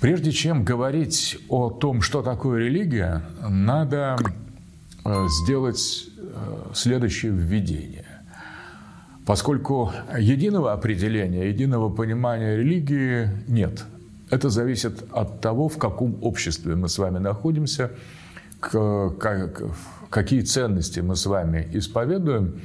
Прежде чем говорить о том, что такое религия, надо э, сделать э, следующее введение. Поскольку единого определения, единого понимания религии нет. Это зависит от того, в каком обществе мы с вами находимся, какие ценности мы с вами исповедуем.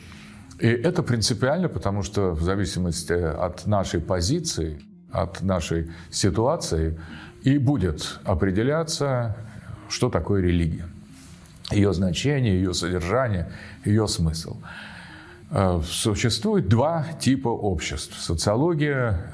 И это принципиально, потому что в зависимости от нашей позиции – от нашей ситуации и будет определяться, что такое религия. Ее значение, ее содержание, ее смысл. Э, существует два типа обществ. Социология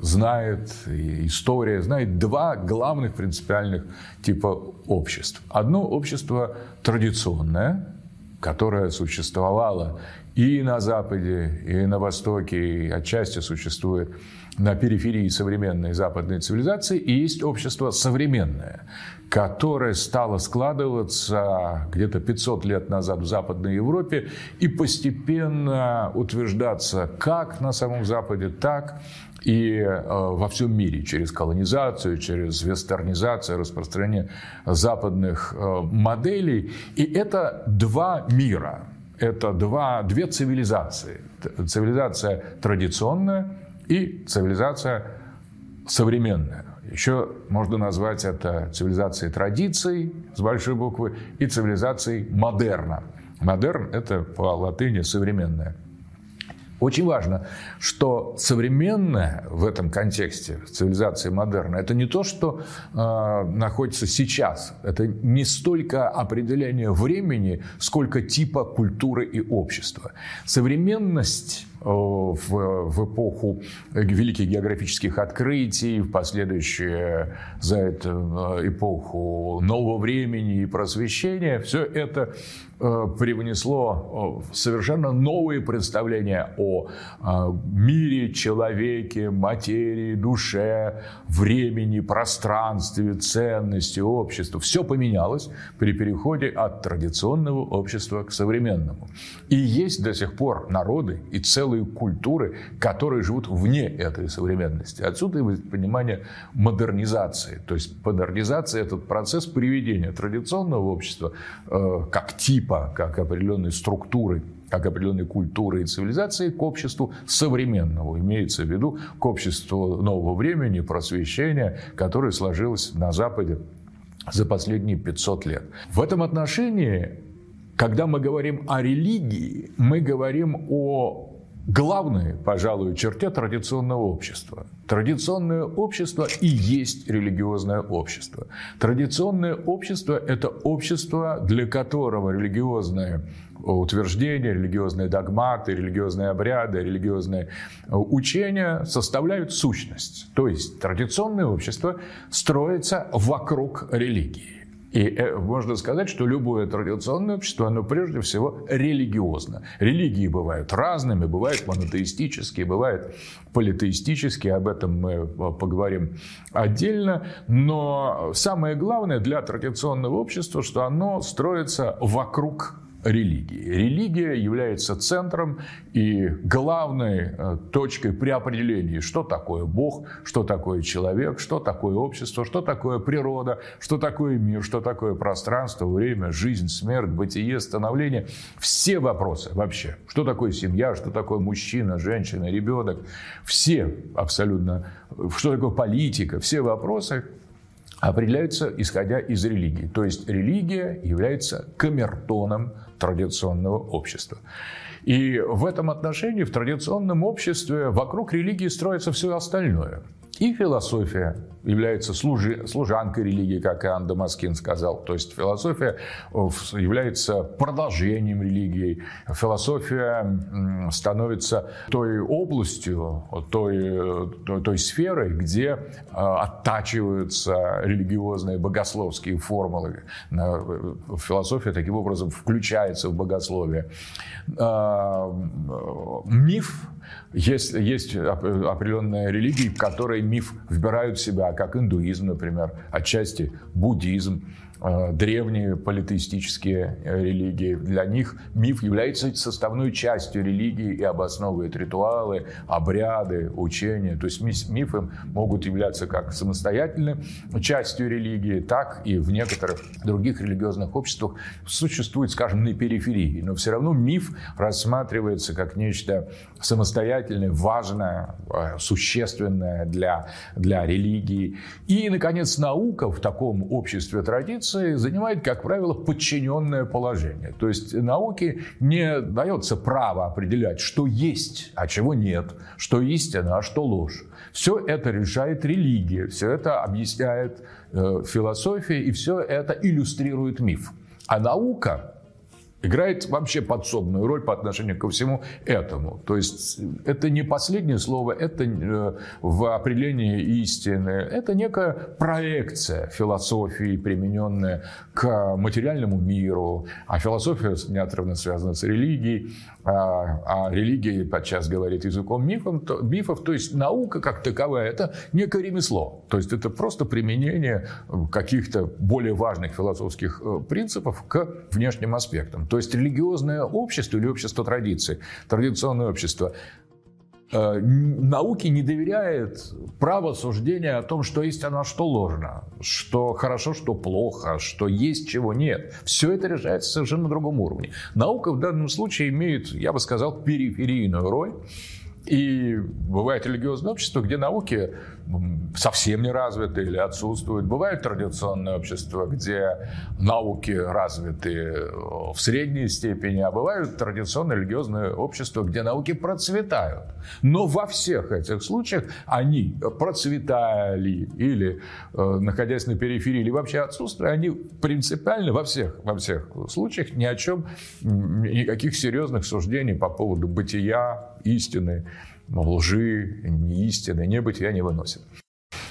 знает, и история знает два главных принципиальных типа обществ. Одно общество традиционное, которое существовало и на Западе, и на Востоке, и отчасти существует на периферии современной западной цивилизации, и есть общество современное, которое стало складываться где-то 500 лет назад в Западной Европе и постепенно утверждаться как на самом Западе, так и э, во всем мире через колонизацию, через вестернизацию, распространение западных э, моделей. И это два мира, это два, две цивилизации. Цивилизация традиционная – и цивилизация современная. Еще можно назвать это цивилизацией традиций с большой буквы и цивилизацией модерна. Модерн – это по латыни современная. Очень важно, что современное в этом контексте цивилизации модерна это не то, что э, находится сейчас. Это не столько определение времени, сколько типа культуры и общества. Современность в, в эпоху великих географических открытий, в последующую за эту э, эпоху нового времени и просвещения, все это э, привнесло совершенно новые представления о мире, человеке, материи, душе, времени, пространстве, ценности, обществу. Все поменялось при переходе от традиционного общества к современному. И есть до сих пор народы и целые целые культуры, которые живут вне этой современности. Отсюда и понимание модернизации. То есть модернизация – этот процесс приведения традиционного общества э, как типа, как определенной структуры как определенной культуры и цивилизации к обществу современного. Имеется в виду к обществу нового времени, просвещения, которое сложилось на Западе за последние 500 лет. В этом отношении, когда мы говорим о религии, мы говорим о главной, пожалуй, черте традиционного общества. Традиционное общество и есть религиозное общество. Традиционное общество – это общество, для которого религиозное утверждения, религиозные догматы, религиозные обряды, религиозные учения составляют сущность. То есть традиционное общество строится вокруг религии. И э, можно сказать, что любое традиционное общество, оно прежде всего религиозно. Религии бывают разными, бывают монотеистические, бывают политеистические, об этом мы э, поговорим отдельно. Но самое главное для традиционного общества, что оно строится вокруг религии. Религия является центром и главной э, точкой при определении, что такое Бог, что такое человек, что такое общество, что такое природа, что такое мир, что такое пространство, время, жизнь, смерть, бытие, становление. Все вопросы вообще. Что такое семья, что такое мужчина, женщина, ребенок. Все абсолютно. Что такое политика. Все вопросы определяются исходя из религии. То есть религия является камертоном традиционного общества. И в этом отношении в традиционном обществе вокруг религии строится все остальное. И философия является служи, служанкой религии, как Иоанн Дамаскин сказал. То есть философия э, является продолжением религии. Философия становится той областью, той, той, той сферой, где э, оттачиваются религиозные богословские формулы. Э, философия таким образом включается в богословие. Миф есть, есть определенные религии, в которые миф вбирают в себя, как индуизм, например, отчасти буддизм, э, древние политеистические э, религии. Для них миф является составной частью религии и обосновывает ритуалы, обряды, учения. То есть мифы могут являться как самостоятельной частью религии, так и в некоторых других религиозных обществах существует, скажем, на периферии. Но все равно миф рассматривается как нечто самостоятельное, важное, э, существенное для, для религии. И, наконец, наука в таком обществе традиции занимает, как правило, подчиненное положение. То есть науке не дается право определять, что есть, а чего нет, что истина, а что ложь. Все это решает религия, все это объясняет э, философия, и все это иллюстрирует миф. А наука играет вообще подсобную роль по отношению ко всему этому. То есть это не последнее слово, это э, в определении истины, это некая проекция философии, примененная к материальному миру, а философия неотрывно связана с религией, а, а религия подчас говорит языком мифов, то, мифов, то есть наука как таковая, это некое ремесло, то есть это просто применение каких-то более важных философских э, принципов к внешним аспектам. То есть религиозное общество или общество традиции, традиционное общество, э, науке не доверяет право суждения о том, что истина, а что ложно, что хорошо, что плохо, что есть, чего нет. Все это решается совершенно на другом уровне. Наука в данном случае имеет, я бы сказал, периферийную роль. И бывает религиозное общество, где науки совсем не развиты или отсутствуют. Бывает традиционное общество, где науки развиты э, в средней степени, а бывают традиционное религиозное общество, где науки процветают. Но во всех этих случаях они процветали или э, находясь на периферии, или вообще отсутствуя, они принципиально во всех, во всех случаях ни о чем, никаких серьезных суждений по поводу бытия, истины, лжи, неистины, небытия не выносит.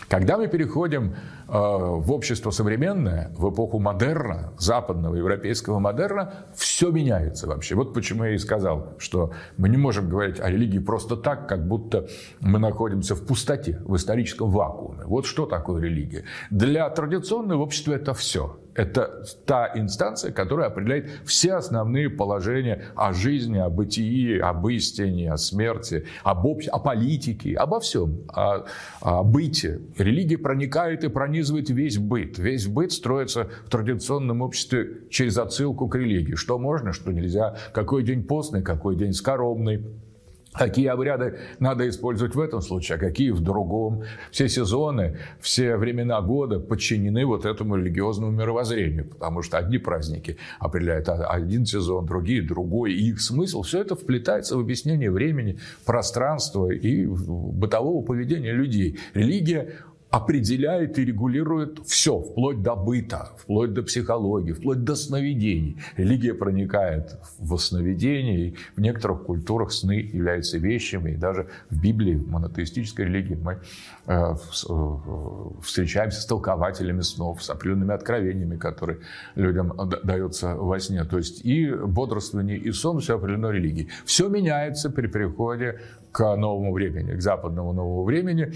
Когда мы переходим в общество современное, в эпоху модерна, западного европейского модерна, все меняется вообще. Вот почему я и сказал, что мы не можем говорить о религии просто так, как будто мы находимся в пустоте, в историческом вакууме. Вот что такое религия. Для традиционного общества это все. Это та инстанция, которая определяет все основные положения о жизни, о бытии, об истине, о смерти, об, об... о политике, обо всем, о, о быте. Религия проникает и пронизывает весь быт. Весь быт строится в традиционном обществе через отсылку к религии. Что можно, что нельзя, какой день постный, какой день скоромный Какие обряды надо использовать в этом случае, а какие в другом. Все сезоны, все времена года подчинены вот этому религиозному мировоззрению, потому что одни праздники определяют один сезон, другие другой, и их смысл, все это вплетается в объяснение времени, пространства и бытового поведения людей. Религия определяет и регулирует все, вплоть до быта, вплоть до психологии, вплоть до сновидений. Религия проникает в сновидения, и в некоторых культурах сны являются вещами, и даже в Библии, в монотеистической религии мы э, э, встречаемся с толкователями снов, с определенными откровениями, которые людям даются во сне. То есть и бодрствование, и сон все определено религией. Все меняется при переходе к новому времени, к западному новому времени.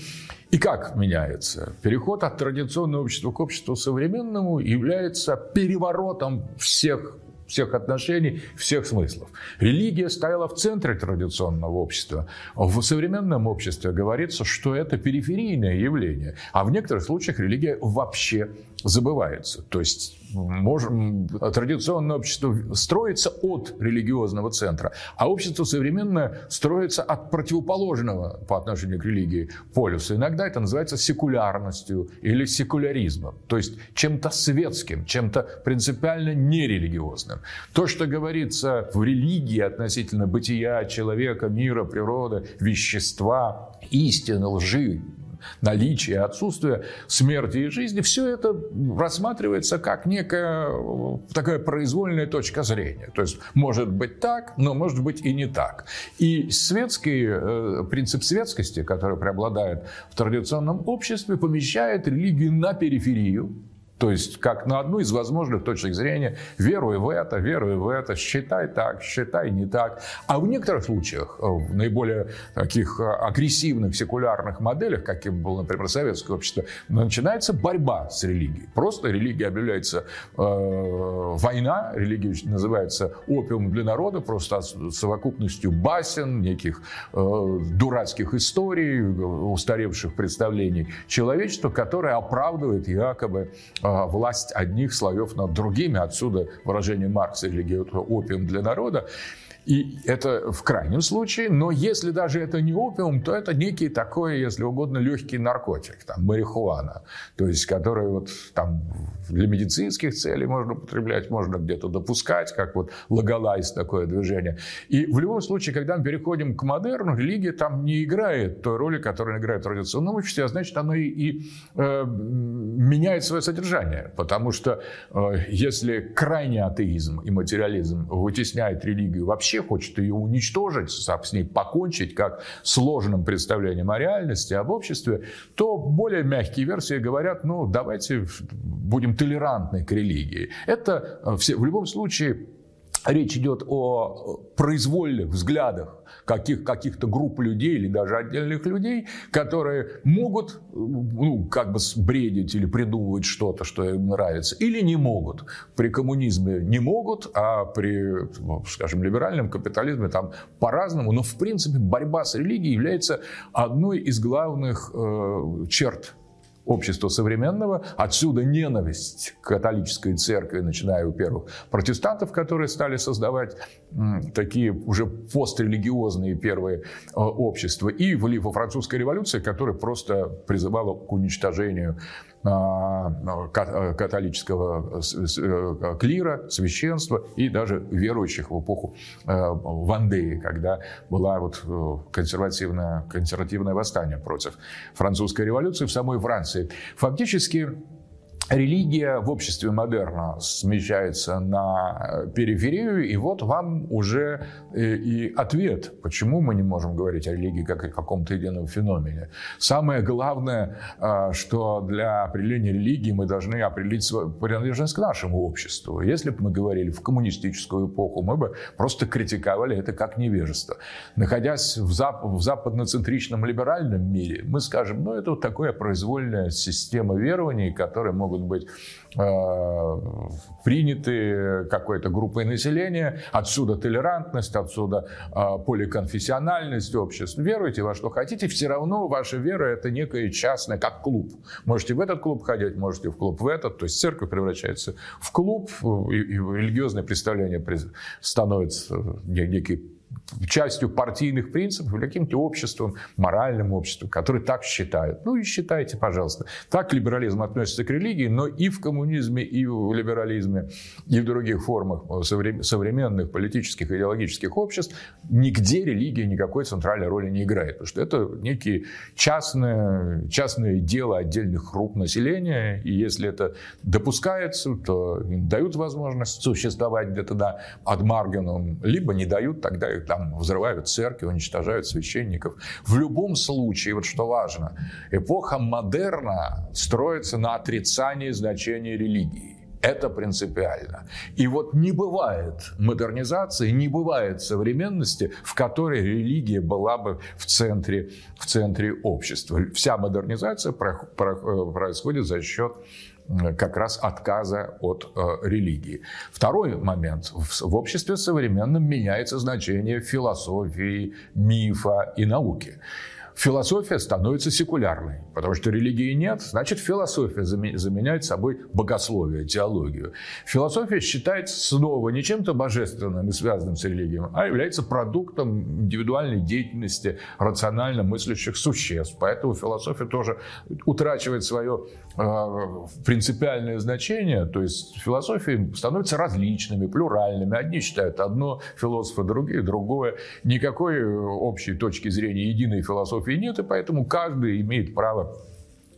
И как меняется? Переход от традиционного общества к обществу современному является переворотом всех всех отношений, всех смыслов. Религия стояла в центре традиционного общества. В современном обществе говорится, что это периферийное явление, а в некоторых случаях религия вообще забывается. То есть можем, традиционное общество строится от религиозного центра, а общество современное строится от противоположного по отношению к религии полюса. Иногда это называется секулярностью или секуляризмом, то есть чем-то светским, чем-то принципиально нерелигиозным. То, что говорится в религии относительно бытия человека, мира, природы, вещества, истины, лжи, наличие, отсутствие смерти и жизни, все это рассматривается как некая такая произвольная точка зрения. То есть может быть так, но может быть и не так. И светский э, принцип светскости, который преобладает в традиционном обществе, помещает религию на периферию, То есть, как на одну из возможных точек зрения, веруй в это, веруй в это, считай так, считай не так. А в некоторых случаях, э, в наиболее таких э, агрессивных секулярных моделях, каким было, например, советское общество, начинается борьба с религией. Просто религия объявляется э, война, религия называется опиум для народа, просто совокупностью басен, неких э, дурацких историй, устаревших представлений человечества, которое оправдывает якобы власть одних слоев над другими. Отсюда выражение Маркса «религия – опиум для народа». И это в крайнем случае, но если даже это не опиум, то это некий такой, если угодно, легкий наркотик, там, марихуана, то есть который вот там для медицинских целей можно употреблять, можно где-то допускать, как вот лагалайз такое движение. И в любом случае, когда мы переходим к модерну, религия там не играет той роли, которую играет в традиционном обществе, а значит, она и, и э, меняет свое содержание, потому что э, если крайний атеизм и материализм вытесняет религию вообще вообще хочет ее уничтожить, с ней покончить, как сложным представлением о реальности, об обществе, то более мягкие версии говорят, ну, давайте будем толерантны к религии. Это э, все, в любом случае речь идет о произвольных взглядах каких, каких-то групп людей или даже отдельных людей, которые могут ну, как бы бредить или придумывать что-то, что им нравится, или не могут. При коммунизме не могут, а при, скажем, либеральном капитализме там по-разному. Но, в принципе, борьба с религией является одной из главных э, черт общества современного. Отсюда ненависть к католической церкви, начиная у первых протестантов, которые стали создавать такие уже пострелигиозные первые э, общества, и во французской революции, которая просто призывала к уничтожению католического э, клира, священства и даже верующих в эпоху э, Вандеи, когда была вот э, консервативное, консервативное восстание против французской революции в самой Франции. Фактически религия в обществе модерна смещается на периферию, и вот вам уже э, и ответ, почему мы не можем говорить о религии как о каком-то едином феномене. Самое главное, а, что для определения религии мы должны определить свою принадлежность к нашему обществу. Если бы мы говорили в коммунистическую эпоху, мы бы просто критиковали это как невежество. Находясь в, зап в западноцентричном либеральном мире, мы скажем, ну это вот такая произвольная система верований, которые могут могут быть э, приняты какой-то группой населения. Отсюда толерантность, отсюда э, поликонфессиональность общества. Веруйте во что хотите, все равно ваша вера это некая частная, как клуб. Можете в этот клуб ходить, можете в клуб в этот. То есть церковь превращается в клуб, и, и религиозное представление становится некий частью партийных принципов или каким-то обществом, моральным обществом, которые так считают. Ну и считайте, пожалуйста. Так либерализм относится к религии, но и в коммунизме, и в либерализме, и в других формах современных политических и идеологических обществ нигде религия никакой центральной роли не играет. Потому что это некие частное, частное дело отдельных групп населения, и если это допускается, то дают возможность существовать где-то да, от маргином, либо не дают, тогда их там взрывают церкви, уничтожают священников. В любом случае, вот что важно, эпоха модерна строится на отрицании значения религии. Это принципиально. И вот не бывает модернизации, не бывает современности, в которой религия была бы в центре, в центре общества. Вся модернизация происходит за счет как раз отказа от э, религии. Второй момент. В обществе современном меняется значение философии, мифа и науки философия становится секулярной, потому что религии нет, значит философия заменяет собой богословие, теологию. Философия считается снова не чем-то божественным и связанным с религией, а является продуктом индивидуальной деятельности рационально мыслящих существ. Поэтому философия тоже утрачивает свое э, принципиальное значение, то есть философии становятся различными, плюральными. Одни считают одно, философы другие другое. Никакой общей точки зрения единой философии философии нет, и поэтому каждый имеет право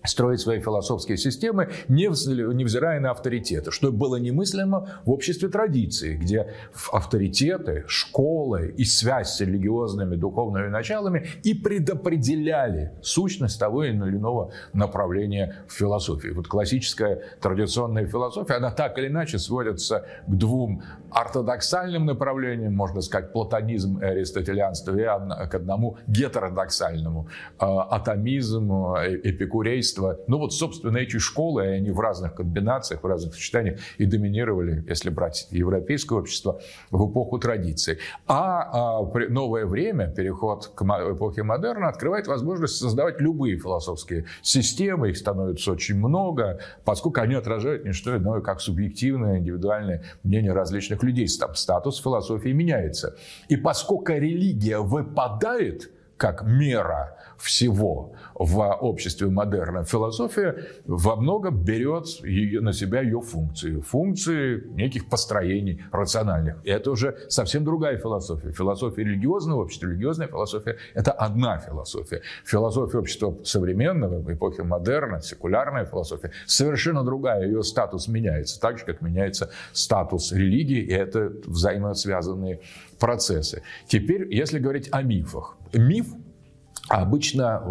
строить свои философские системы, невзирая на авторитеты, что было немыслимо в обществе традиции, где авторитеты, школы и связь с религиозными духовными началами и предопределяли сущность того или иного направления в философии. Вот классическая традиционная философия, она так или иначе сводится к двум ортодоксальным направлениям, можно сказать, платонизм и аристотелианство, и к одному гетеродоксальному, э, атомизм, э, эпикурейство, общества. Ну вот, собственно, эти школы, они в разных комбинациях, в разных сочетаниях и доминировали, если брать европейское общество, в эпоху традиции. А, а новое время, переход к эпохе модерна, открывает возможность создавать любые философские системы, их становится очень много, поскольку они отражают не что иное, как субъективное, индивидуальное мнение различных людей. Статус философии меняется. И поскольку религия выпадает как мера всего в обществе модерна, философия во многом берет ее, на себя ее функции. Функции неких построений рациональных. И это уже совсем другая философия. Философия религиозного общества, религиозная философия – это одна философия. Философия общества современного, в эпохе модерна, секулярная философия – совершенно другая. Ее статус меняется, так же, как меняется статус религии, и это взаимосвязанные процессы. Теперь, если говорить о мифах. Миф обычно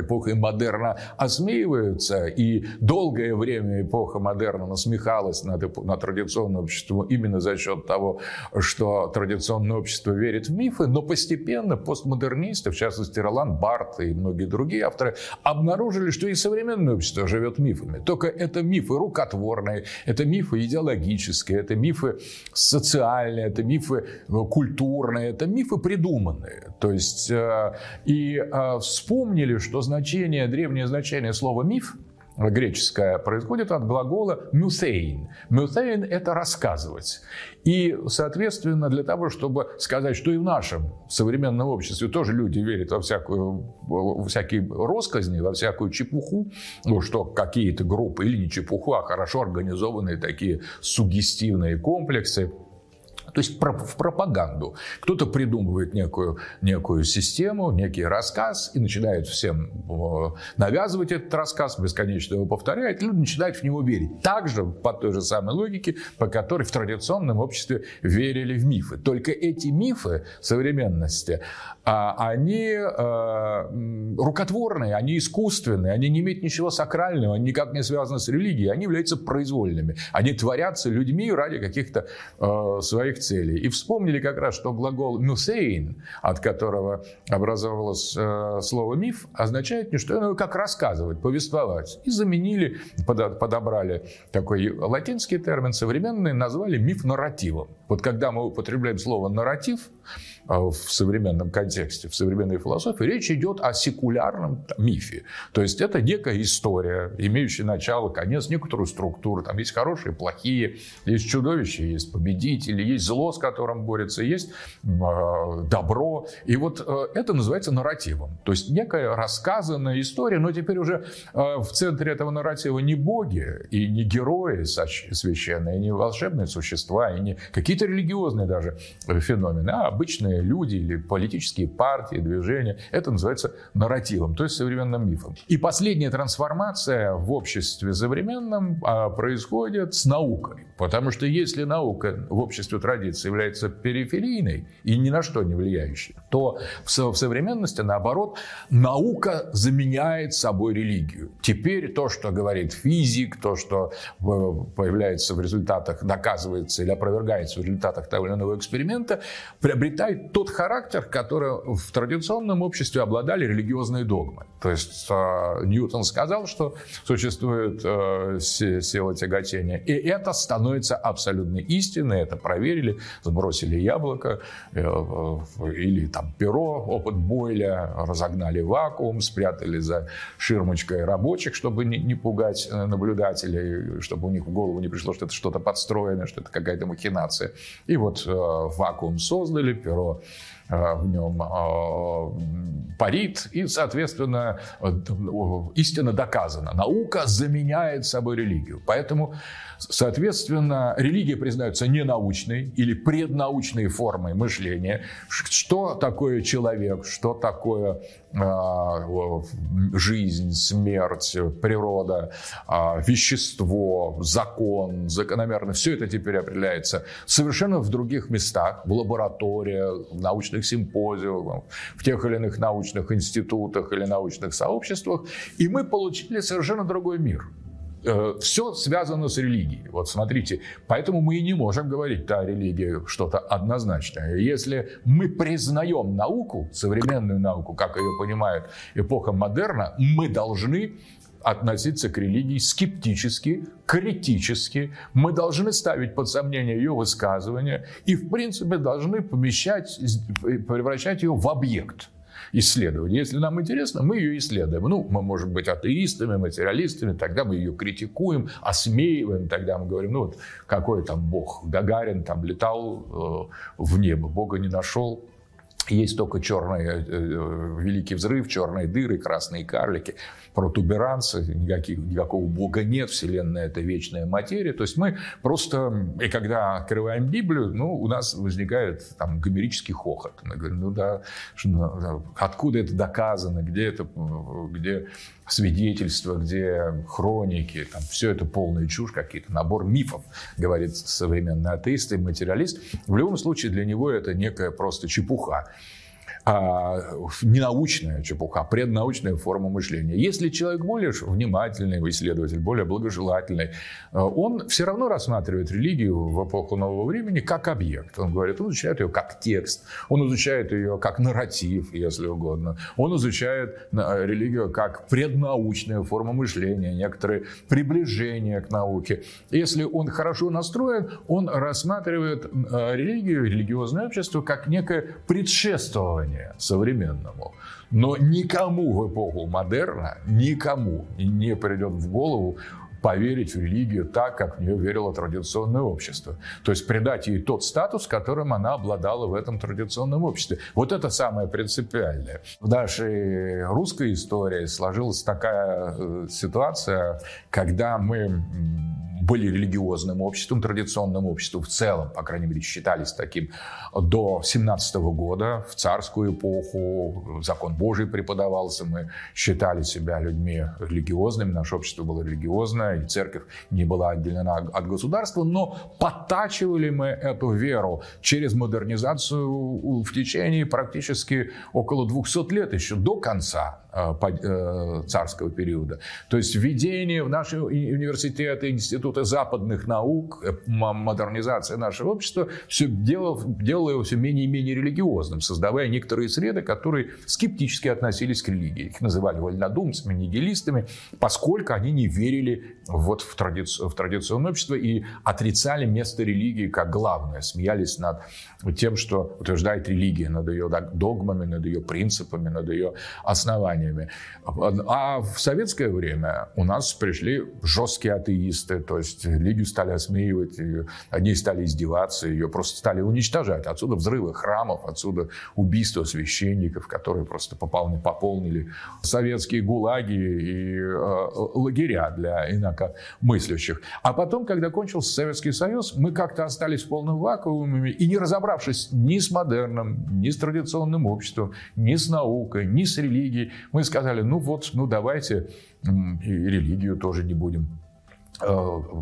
эпохой модерна осмеиваются, и долгое время эпоха модерна насмехалась над, над традиционным обществом именно за счет того, что традиционное общество верит в мифы, но постепенно постмодернисты, в частности Ролан Барт и многие другие авторы, обнаружили, что и современное общество живет мифами. Только это мифы рукотворные, это мифы идеологические, это мифы социальные, это мифы культурные, это мифы придуманные. То есть э, и Э, вспомнили, что значение, древнее значение слова «миф» греческое происходит от глагола «мюсейн». «Мюсейн» — это «рассказывать». И, соответственно, для того, чтобы сказать, что и в нашем современном обществе тоже люди верят во, всякую, во всякие росказни, во всякую чепуху, ну, что какие-то группы, или не чепуху, а хорошо организованные такие сугестивные комплексы – то есть в пропаганду. Кто-то придумывает некую, некую систему, некий рассказ и начинает всем э, навязывать этот рассказ, бесконечно его повторяет, и люди начинают в него верить. Также по той же самой логике, по которой в традиционном обществе верили в мифы. Только эти мифы современности, а, они э, рукотворные, они искусственные, они не имеют ничего сакрального, они никак не связаны с религией, они являются произвольными. Они творятся людьми ради каких-то э, своих целей. И вспомнили как раз, что глагол «мюсейн», от которого образовалось э, слово «миф», означает не что иное, как рассказывать, повествовать. И заменили, подобрали такой латинский термин, современный, назвали миф нарративом. Вот когда мы употребляем слово «нарратив», в современном контексте, в современной философии, речь идет о секулярном мифе. То есть это некая история, имеющая начало, конец, некоторую структуру. Там есть хорошие, плохие, есть чудовища, есть победители, есть зло, с которым борется, есть а, добро. И вот э, это называется нарративом. То есть некая рассказанная история, но теперь уже э, в центре этого нарратива не боги и не герои священные, не волшебные существа, и не какие-то религиозные даже феномены, а обычные люди или политические партии, движения. Это называется нарративом, то есть современным мифом. И последняя трансформация в обществе современном а, происходит с наукой. Потому что если наука в обществе традиции является периферийной и ни на что не влияющей, то в современности, наоборот, наука заменяет собой религию. Теперь то, что говорит физик, то, что э, появляется в результатах, доказывается или опровергается в результатах того или иного эксперимента, приобретает тот характер, который в традиционном обществе обладали религиозные догмы. То есть э, Ньютон сказал, что существует э, сила тяготения, и это становится абсолютной истиной. Это проверили, сбросили яблоко э, или там перо, опыт Бойля, разогнали вакуум, спрятали за ширмочкой рабочих, чтобы не, не пугать наблюдателей, чтобы у них в голову не пришло, что это что-то подстроено, что это какая-то махинация. И вот вакуум создали, перо в нем парит, и, соответственно, истина доказана. Наука заменяет собой религию. Поэтому, соответственно, религия признается ненаучной или преднаучной формой мышления. Что такое человек, что такое а, жизнь, смерть, природа, а, вещество, закон, закономерность, все это теперь определяется совершенно в других местах, в лабораториях, в научных симпозиумах, в тех или иных научных институтах или научных сообществах, и мы получили совершенно другой мир. Э, все связано с религией. Вот смотрите, поэтому мы и не можем говорить, да, религия что-то однозначное. Если мы признаем науку, современную науку, как ее понимает эпоха модерна, мы должны относиться к религии скептически, критически. Мы должны ставить под сомнение ее высказывания и, в принципе, должны помещать, превращать ее в объект – исследования. Если нам интересно, мы ее исследуем. Ну, мы можем быть атеистами, материалистами, тогда мы ее критикуем, осмеиваем, тогда мы говорим, ну вот какой там Бог, Гагарин там летал э, в небо, Бога не нашел, есть только черный э, э, великий взрыв, черные дыры, красные карлики, протуберанцы, никаких, никакого бога нет, Вселенная – это вечная материя. То есть мы просто, и когда открываем Библию, ну, у нас возникает там гомерический хохот. Мы говорим, ну да, откуда это доказано, где это, где свидетельства, где хроники, там, все это полная чушь, какие-то набор мифов, говорит современный атеист и материалист. В любом случае для него это некая просто чепуха а, ненаучная чепуха, преднаучная форма мышления. Если человек более внимательный исследователь, более благожелательный, э, он все равно рассматривает религию в эпоху нового времени как объект. Он говорит, он изучает ее как текст, он изучает ее как нарратив, если угодно. Он изучает э, религию как преднаучная форма мышления, некоторые приближения к науке. Если он хорошо настроен, он рассматривает э, религию, религиозное общество как некое предшествование мышления современному. Но никому в эпоху модерна, никому не придет в голову поверить в религию так, как в нее верило традиционное общество. То есть придать ей тот статус, которым она обладала в этом традиционном обществе. Вот это самое принципиальное. В нашей русской истории сложилась такая э, ситуация, когда мы были религиозным обществом, традиционным обществом в целом, по крайней мере, считались таким до 17 года, в царскую эпоху, закон Божий преподавался, мы считали себя людьми религиозными, наше общество было религиозное, и церковь не была отделена от государства, но подтачивали мы эту веру через модернизацию в течение практически около 200 лет, еще до конца царского периода. То есть введение в наши университеты, институты западных наук, э, модернизация нашего общества все делало, делало его все менее и менее религиозным, создавая некоторые среды, которые скептически относились к религии. Их называли вольнодумцами, нигилистами, поскольку они не верили вот в, тради... в традиционное общество и отрицали место религии как главное, смеялись над тем, что утверждает религия, над ее догмами, над ее принципами, над ее основаниями. А в советское время у нас пришли жесткие атеисты, то есть религию стали осмеивать, одни стали издеваться, ее просто стали уничтожать. Отсюда взрывы храмов, отсюда убийства священников, которые просто пополнили, пополнили советские гулаги и э, лагеря для инакомыслящих. А потом, когда кончился Советский Союз, мы как-то остались в полном вакууме и не разобравшись ни с модерном, ни с традиционным обществом, ни с наукой, ни с религией, мы сказали, ну вот, ну давайте и религию тоже не будем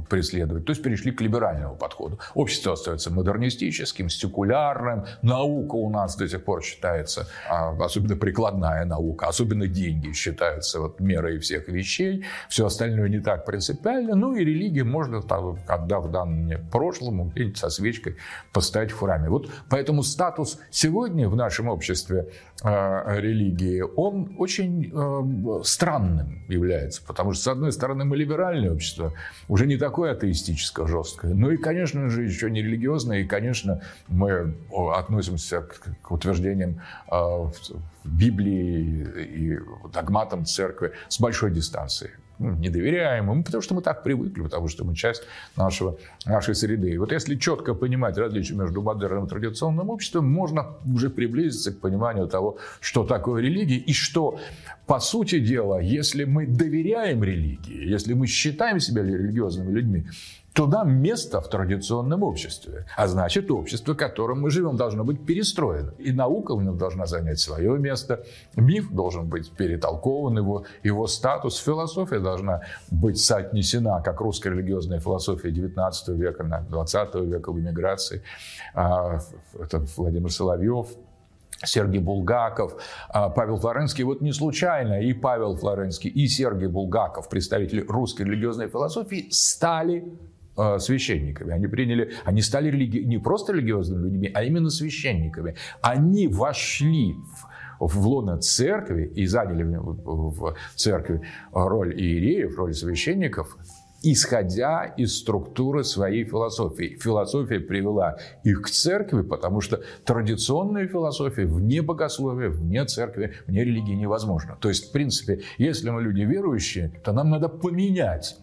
преследовать. То есть перешли к либеральному подходу. Общество остается модернистическим, секулярным. Наука у нас до сих пор считается, а, особенно прикладная наука, особенно деньги считаются вот мерой всех вещей. Все остальное не так принципиально. Ну и религия можно, отдав данные прошлому, где-нибудь со свечкой поставить в храме. Вот поэтому статус сегодня в нашем обществе э, религии, он очень э, странным является. Потому что, с одной стороны, мы либеральное общество, уже не такое атеистическое, жесткое. Ну и, конечно же, еще не религиозное. И, конечно, мы относимся к, к утверждениям э, Библии и догматам церкви с большой дистанцией. Ну, не доверяем им, потому что мы так привыкли, потому что мы часть нашего, нашей среды. И вот если четко понимать различия между модерном и традиционным обществом, можно уже приблизиться к пониманию того, что такое религия и что, по сути дела, если мы доверяем религии, если мы считаем себя религиозными людьми, нам место в традиционном обществе. А значит, общество, в котором мы живем, должно быть перестроено. И наука в нем должна занять свое место. Миф должен быть перетолкован, его, его статус. Философия должна быть соотнесена, как русская религиозная философия XIX века, XX века в эмиграции. А, это Владимир Соловьев, Сергей Булгаков, а, Павел Флоренский. Вот не случайно и Павел Флоренский, и Сергей Булгаков, представители русской религиозной философии, стали священниками. Они приняли, они стали религи... не просто религиозными людьми, а именно священниками. Они вошли в, в лоно церкви и заняли в церкви роль иереев, роль священников, исходя из структуры своей философии. Философия привела их к церкви, потому что традиционная философия вне богословия, вне церкви, вне религии невозможна. То есть, в принципе, если мы люди верующие, то нам надо поменять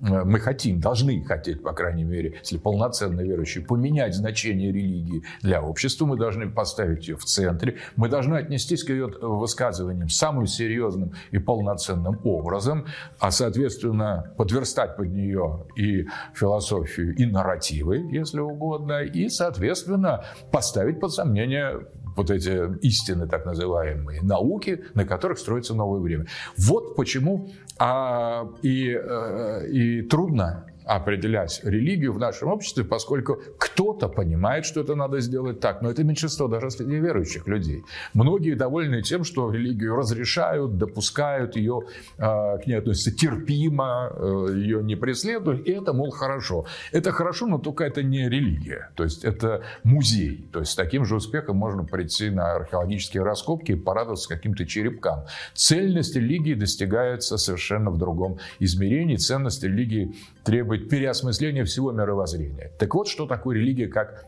мы хотим, должны хотеть, по крайней мере, если полноценно верующие, поменять значение религии. Для общества, мы должны поставить ее в центре, мы должны отнестись к ее высказываниям самым серьезным и полноценным образом, а, соответственно, подверстать под нее и философию, и нарративы, если угодно, и, соответственно, поставить под сомнение вот эти истины, так называемые, науки, на которых строится новое время. Вот почему а, и, э, и трудно определять религию в нашем обществе, поскольку кто-то понимает, что это надо сделать так, но это меньшинство даже среди верующих людей. Многие довольны тем, что религию разрешают, допускают ее, а, к ней относятся терпимо, э, ее не преследуют, и это, мол, хорошо. Это хорошо, но только это не религия, то есть это музей. То есть с таким же успехом можно прийти на археологические раскопки и порадоваться каким-то черепкам. Цельность религии достигается совершенно в другом измерении. Ценность религии требует переосмысления всего мировоззрения. Так вот, что такое религия как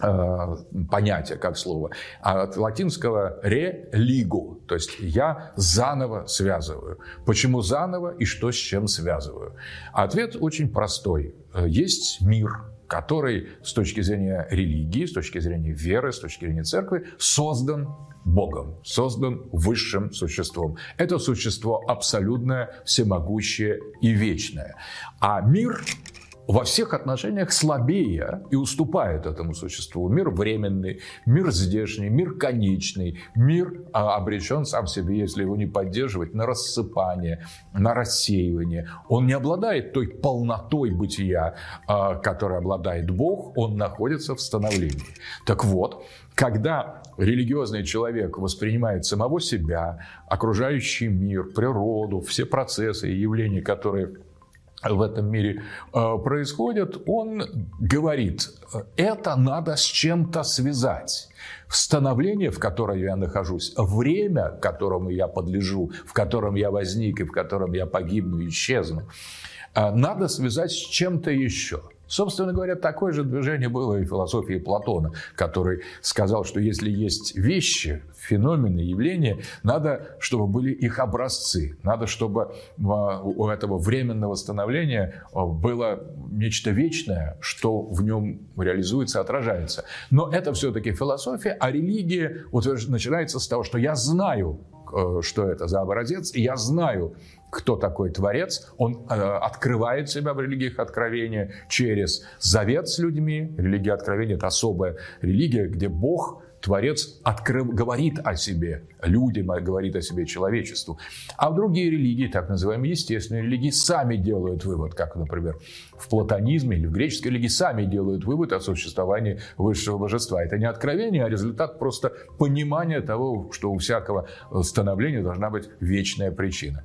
э, понятие, как слово. А от латинского «религу», то есть я заново связываю. Почему заново и что с чем связываю? Ответ очень простой. Есть мир, который с точки зрения религии, с точки зрения веры, с точки зрения церкви создан Богом, создан высшим существом. Это существо абсолютное, всемогущее и вечное. А мир во всех отношениях слабее и уступает этому существу. Мир временный, мир здешний, мир конечный, мир а, обречен сам себе, если его не поддерживать, на рассыпание, на рассеивание. Он не обладает той полнотой бытия, а, которой обладает Бог, он находится в становлении. Так вот, когда религиозный человек воспринимает самого себя, окружающий мир, природу, все процессы и явления, которые в этом мире э, происходят, он говорит, это надо с чем-то связать. Становление, в котором я нахожусь, время, которому я подлежу, в котором я возник и в котором я погибну, исчезну, э, надо связать с чем-то еще – Собственно говоря, такое же движение было и в философии Платона, который сказал, что если есть вещи, феномены, явления, надо, чтобы были их образцы. Надо, чтобы а, у этого временного становления а, было нечто вечное, что в нем реализуется, отражается. Но это все-таки философия, а религия вот, начинается с того, что я знаю, что это за образец, я знаю, кто такой Творец. Он э, открывает себя в религиях откровения через завет с людьми. Религия откровения – это особая религия, где Бог Творец открыв, говорит о себе людям, говорит о себе человечеству. А в другие религии, так называемые естественные религии, сами делают вывод, как, например, в платонизме или в греческой религии, сами делают вывод о существовании высшего божества. Это не откровение, а результат просто понимания того, что у всякого становления должна быть вечная причина.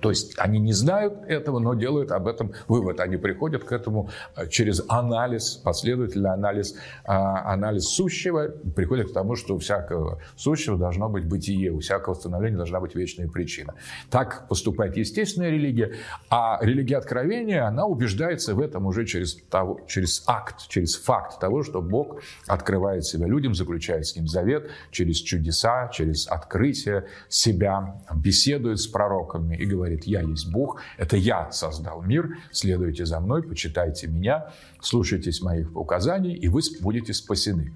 То есть они не знают этого, но делают об этом вывод. Они приходят к этому э, через анализ, последовательный анализ, а, анализ сущего, приходят к тому, что у всякого сущего должно быть бытие, у всякого становления должна быть вечная причина. Так поступает естественная религия, а религия откровения, она убеждается в этом уже через, того, через акт, через факт того, что Бог открывает себя людям, заключает с ним завет, через чудеса, через открытие себя, беседует с пророками и говорит, говорит, я есть Бог, это я создал мир, следуйте за мной, почитайте меня, слушайтесь моих указаний, и вы будете спасены.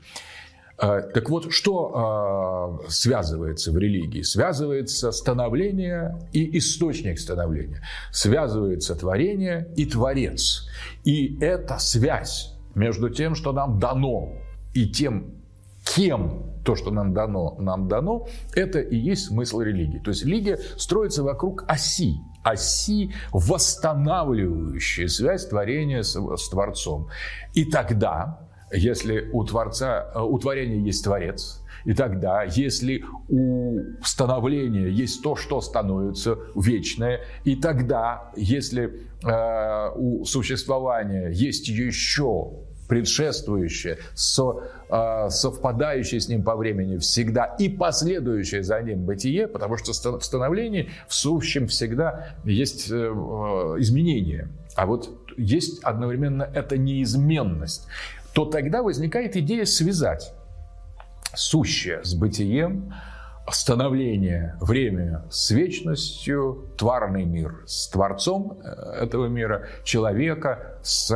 Э, так вот, что э, связывается в религии? Связывается становление и источник становления. Связывается творение и творец. И эта связь между тем, что нам дано, и тем, кем то, что нам дано, нам дано, это и есть смысл религии. То есть религия строится вокруг оси, оси, восстанавливающей связь творения с, с Творцом. И тогда если у Творца, э, у творения есть Творец, и тогда, если у становления есть то, что становится вечное, и тогда, если э, у существования есть еще предшествующее, со, э, совпадающее с ним по времени всегда и последующее за ним бытие, потому что в становлении в сущем всегда есть э, изменение. А вот есть одновременно эта неизменность то тогда возникает идея связать сущее с бытием, становление, время с вечностью, тварный мир с Творцом э, этого мира, человека с,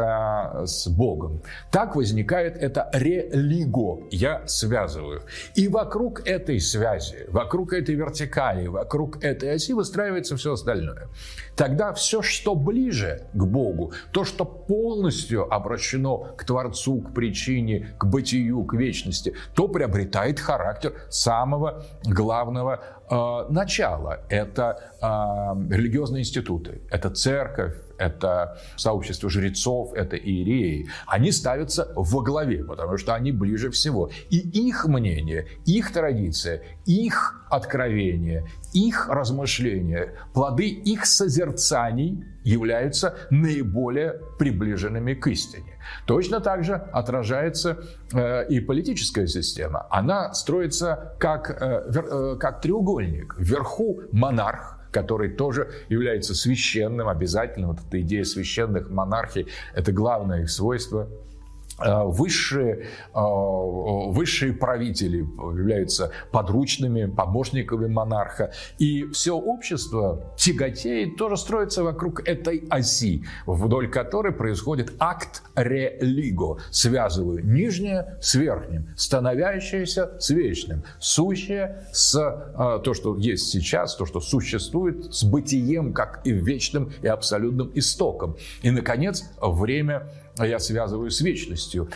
с Богом. Так возникает это религо, я связываю. И вокруг этой связи, вокруг этой вертикали, вокруг этой оси выстраивается все остальное. Тогда все, что ближе к Богу, то, что полностью обращено к Творцу, к причине, к бытию, к вечности, то приобретает характер самого главного э, начала. Это э, религиозные институты, это церковь, это сообщество жрецов, это иереи, они ставятся во главе, потому что они ближе всего. И их мнение, их традиция, их откровение, их размышления, плоды их созерцаний являются наиболее приближенными к истине. Точно так же отражается э, и политическая система. Она строится как, э, э, как треугольник. Вверху монарх, который тоже является священным, обязательным. Вот эта идея священных монархий – это главное их свойство – высшие, э, высшие правители являются подручными, помощниками монарха. И все общество тяготеет, тоже строится вокруг этой оси, вдоль которой происходит акт религо. Связываю нижнее с верхним, становящееся с вечным, сущее с э, то, что есть сейчас, то, что существует, с бытием, как и вечным и абсолютным истоком. И, наконец, время я связываю с вечностью.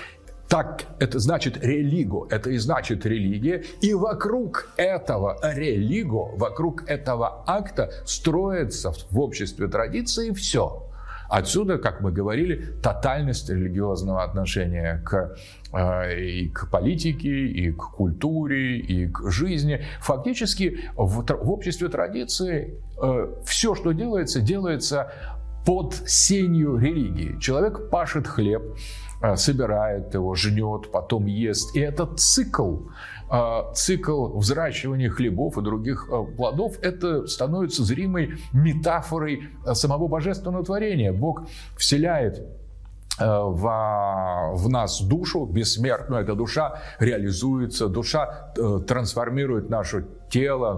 Так это значит религо, это и значит религия. И вокруг этого религо, вокруг этого акта строится в обществе традиции все. Отсюда, как мы говорили, тотальность религиозного отношения к, э, и к политике, и к культуре, и к жизни. Фактически в, в обществе традиции э, все, что делается, делается под сенью религии. Человек пашет хлеб, э, собирает его, жнет, потом ест. И этот цикл, э, цикл взращивания хлебов и других э, плодов, это становится зримой метафорой самого божественного творения. Бог вселяет в, в нас душу бессмертную, эта душа реализуется, душа трансформирует нашу тело,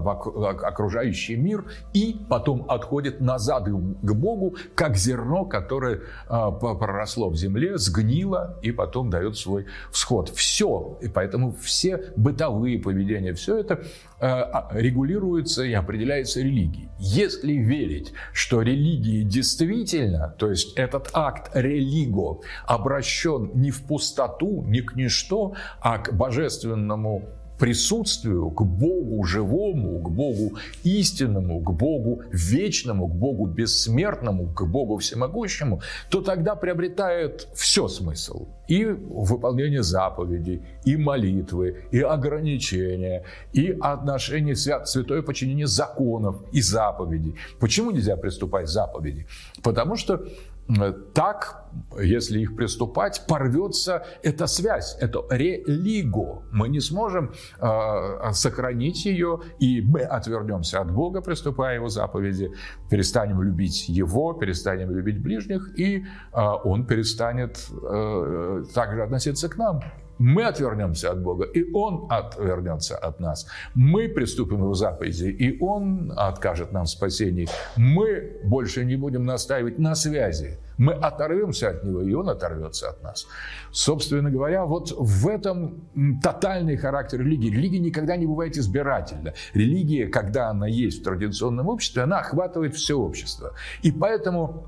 окружающий мир, и потом отходит назад к Богу, как зерно, которое а, проросло в земле, сгнило и потом дает свой всход. Все, и поэтому все бытовые поведения, все это а, а, регулируется и определяется религией. Если верить, что религия действительно, то есть этот акт религо обращен не в пустоту, не к ничто, а к божественному присутствию, к Богу живому, к Богу истинному, к Богу вечному, к Богу бессмертному, к Богу всемогущему, то тогда приобретает все смысл. И выполнение заповедей, и молитвы, и ограничения, и отношение свят, святое подчинение законов и заповедей. Почему нельзя приступать к заповеди? Потому что так, если их приступать, порвется эта связь, это религо. Мы не сможем э, сохранить ее, и мы отвернемся от Бога, приступая его заповеди, перестанем любить Его, перестанем любить ближних, и э, Он перестанет э, также относиться к нам мы отвернемся от Бога, и Он отвернется от нас. Мы приступим его заповеди, и Он откажет нам в. Мы больше не будем настаивать на связи. Мы оторвемся от него, и он оторвется от нас. Собственно говоря, вот в этом тотальный характер религии. Религия никогда не бывает избирательна. Религия, когда она есть в традиционном обществе, она охватывает все общество. И поэтому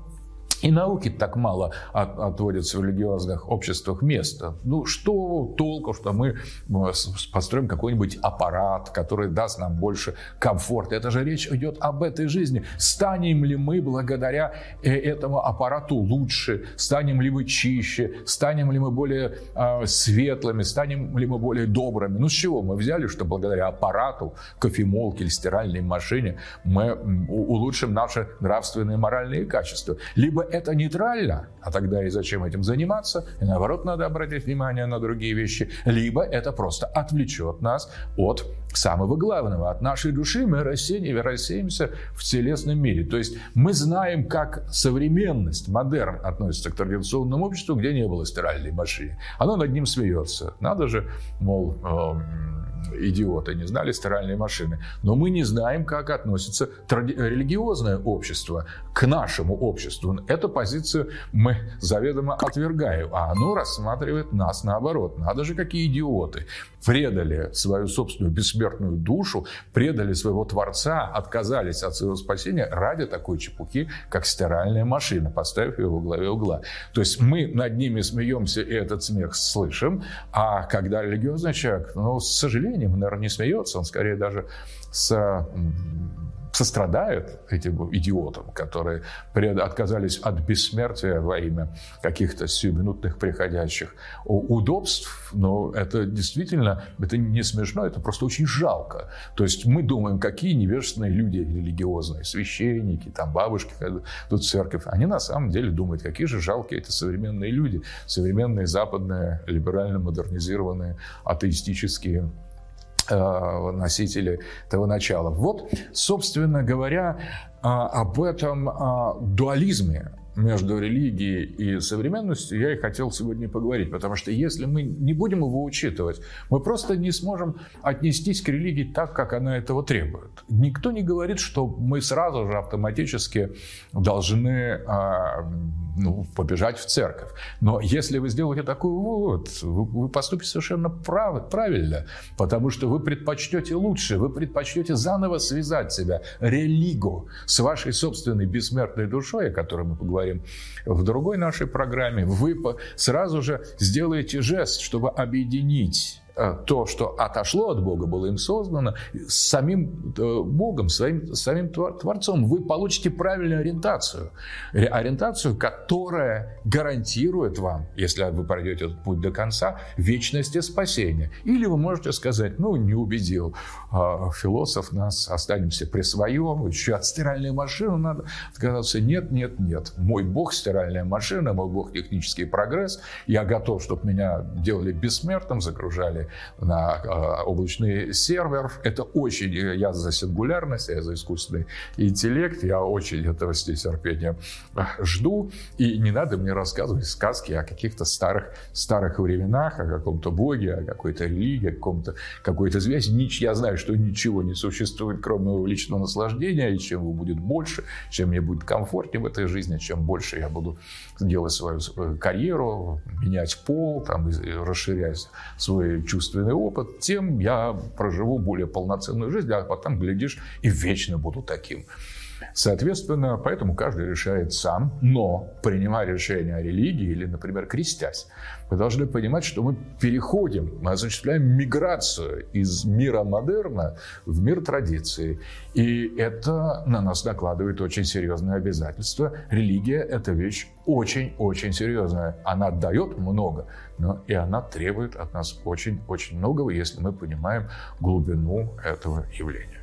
и науки так мало от, отводятся в религиозных обществах места. Ну, что толку, что мы построим какой-нибудь аппарат, который даст нам больше комфорта. Это же речь идет об этой жизни. Станем ли мы благодаря э, этому аппарату лучше? Станем ли мы чище? Станем ли мы более э, светлыми? Станем ли мы более добрыми? Ну, с чего мы взяли, что благодаря аппарату, кофемолке или стиральной машине мы улучшим наши нравственные и моральные качества? Либо это нейтрально, а тогда и зачем этим заниматься, и наоборот надо обратить внимание на другие вещи, либо это просто отвлечет нас от самого главного, от нашей души мы рассеем, рассеемся в телесном мире. То есть мы знаем, как современность, модерн относится к традиционному обществу, где не было стиральной машины. Оно над ним смеется. Надо же, мол, э, идиоты, не знали стиральной машины. Но мы не знаем, как относится религиозное общество к нашему обществу. Эту позицию мы заведомо отвергаем, а оно рассматривает нас наоборот. Надо же, какие идиоты. Предали свою собственную бессмертную душу, предали своего Творца, отказались от своего спасения ради такой чепухи, как стиральная машина, поставив ее во главе угла. То есть мы над ними смеемся и этот смех слышим, а когда религиозный человек, ну, с сожалением, сожалением, наверное, не смеется, он скорее даже с сострадает этим идиотам, которые отказались от бессмертия во имя каких-то сиюминутных приходящих удобств, но это действительно, это не смешно, это просто очень жалко. То есть мы думаем, какие невежественные люди религиозные, священники, там бабушки тут церковь, они на самом деле думают, какие же жалкие это современные люди, современные западные, либерально модернизированные, атеистические носители этого начала. Вот, собственно говоря, а, об этом а, дуализме между религией и современностью я и хотел сегодня поговорить, потому что если мы не будем его учитывать, мы просто не сможем отнестись к религии так, как она этого требует. Никто не говорит, что мы сразу же автоматически должны а, ну, побежать в церковь. Но если вы сделаете такой вывод, вы, вы поступите совершенно прав, правильно, потому что вы предпочтете лучше, вы предпочтете заново связать себя, религу, с вашей собственной бессмертной душой, о которой мы поговорим поговорим в другой нашей программе, вы сразу же сделаете жест, чтобы объединить то, что отошло от Бога, было им создано, с самим э, Богом, своим, самим Творцом, вы получите правильную ориентацию. Ориентацию, которая гарантирует вам, если вы пройдете этот путь до конца, вечность и спасение. Или вы можете сказать, ну, не убедил а, философ нас, останемся при своем, еще от стиральной машины надо отказаться. Нет, нет, нет. Мой Бог стиральная машина, мой Бог технический прогресс. Я готов, чтобы меня делали бессмертным, загружали на а, облачный сервер. Это очень, я за сингулярность, я за искусственный интеллект, я очень этого с терпением а, жду. И не надо мне рассказывать сказки о каких-то старых, старых временах, о каком-то боге, о какой-то религии, о каком-то, какой-то связи. Я знаю, что ничего не существует, кроме моего личного наслаждения, и чем его будет больше, чем мне будет комфортнее в этой жизни, чем больше я буду делать свою карьеру, менять пол, там, расширять свой чувственный опыт, тем я проживу более полноценную жизнь, а потом, глядишь, и вечно буду таким. Соответственно, поэтому каждый решает сам, но принимая решение о религии или, например, крестясь, мы должны понимать, что мы переходим, мы осуществляем миграцию из мира модерна в мир традиции. И это на нас накладывает очень серьезные обязательства. Религия – это вещь очень-очень серьезная. Она дает много, но и она требует от нас очень-очень многого, если мы понимаем глубину этого явления.